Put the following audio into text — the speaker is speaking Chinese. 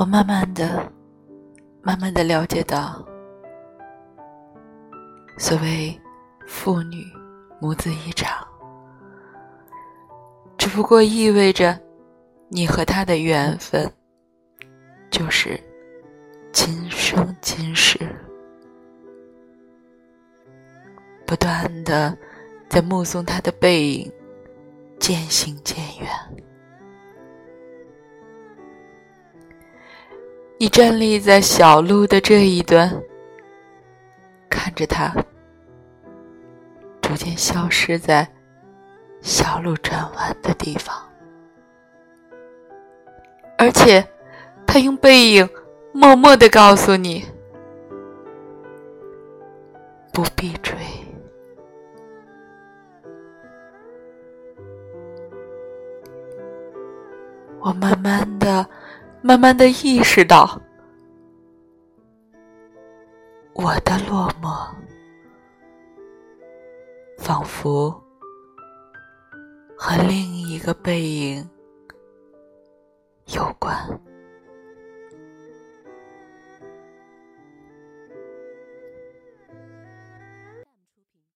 我慢慢的、慢慢的了解到，所谓父女母子一场，只不过意味着你和他的缘分就是今生今世，不断的在目送他的背影渐行渐远。你站立在小路的这一端，看着他逐渐消失在小路转弯的地方，而且他用背影默默的告诉你：不必追。我慢慢的。慢慢的意识到，我的落寞仿佛和另一个背影有关。